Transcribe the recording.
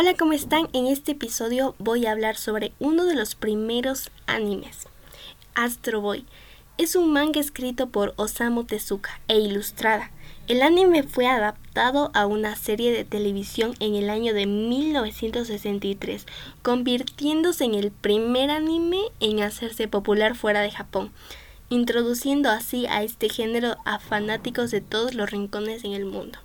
Hola, ¿cómo están? En este episodio voy a hablar sobre uno de los primeros animes, Astro Boy. Es un manga escrito por Osamu Tezuka e ilustrada. El anime fue adaptado a una serie de televisión en el año de 1963, convirtiéndose en el primer anime en hacerse popular fuera de Japón, introduciendo así a este género a fanáticos de todos los rincones en el mundo.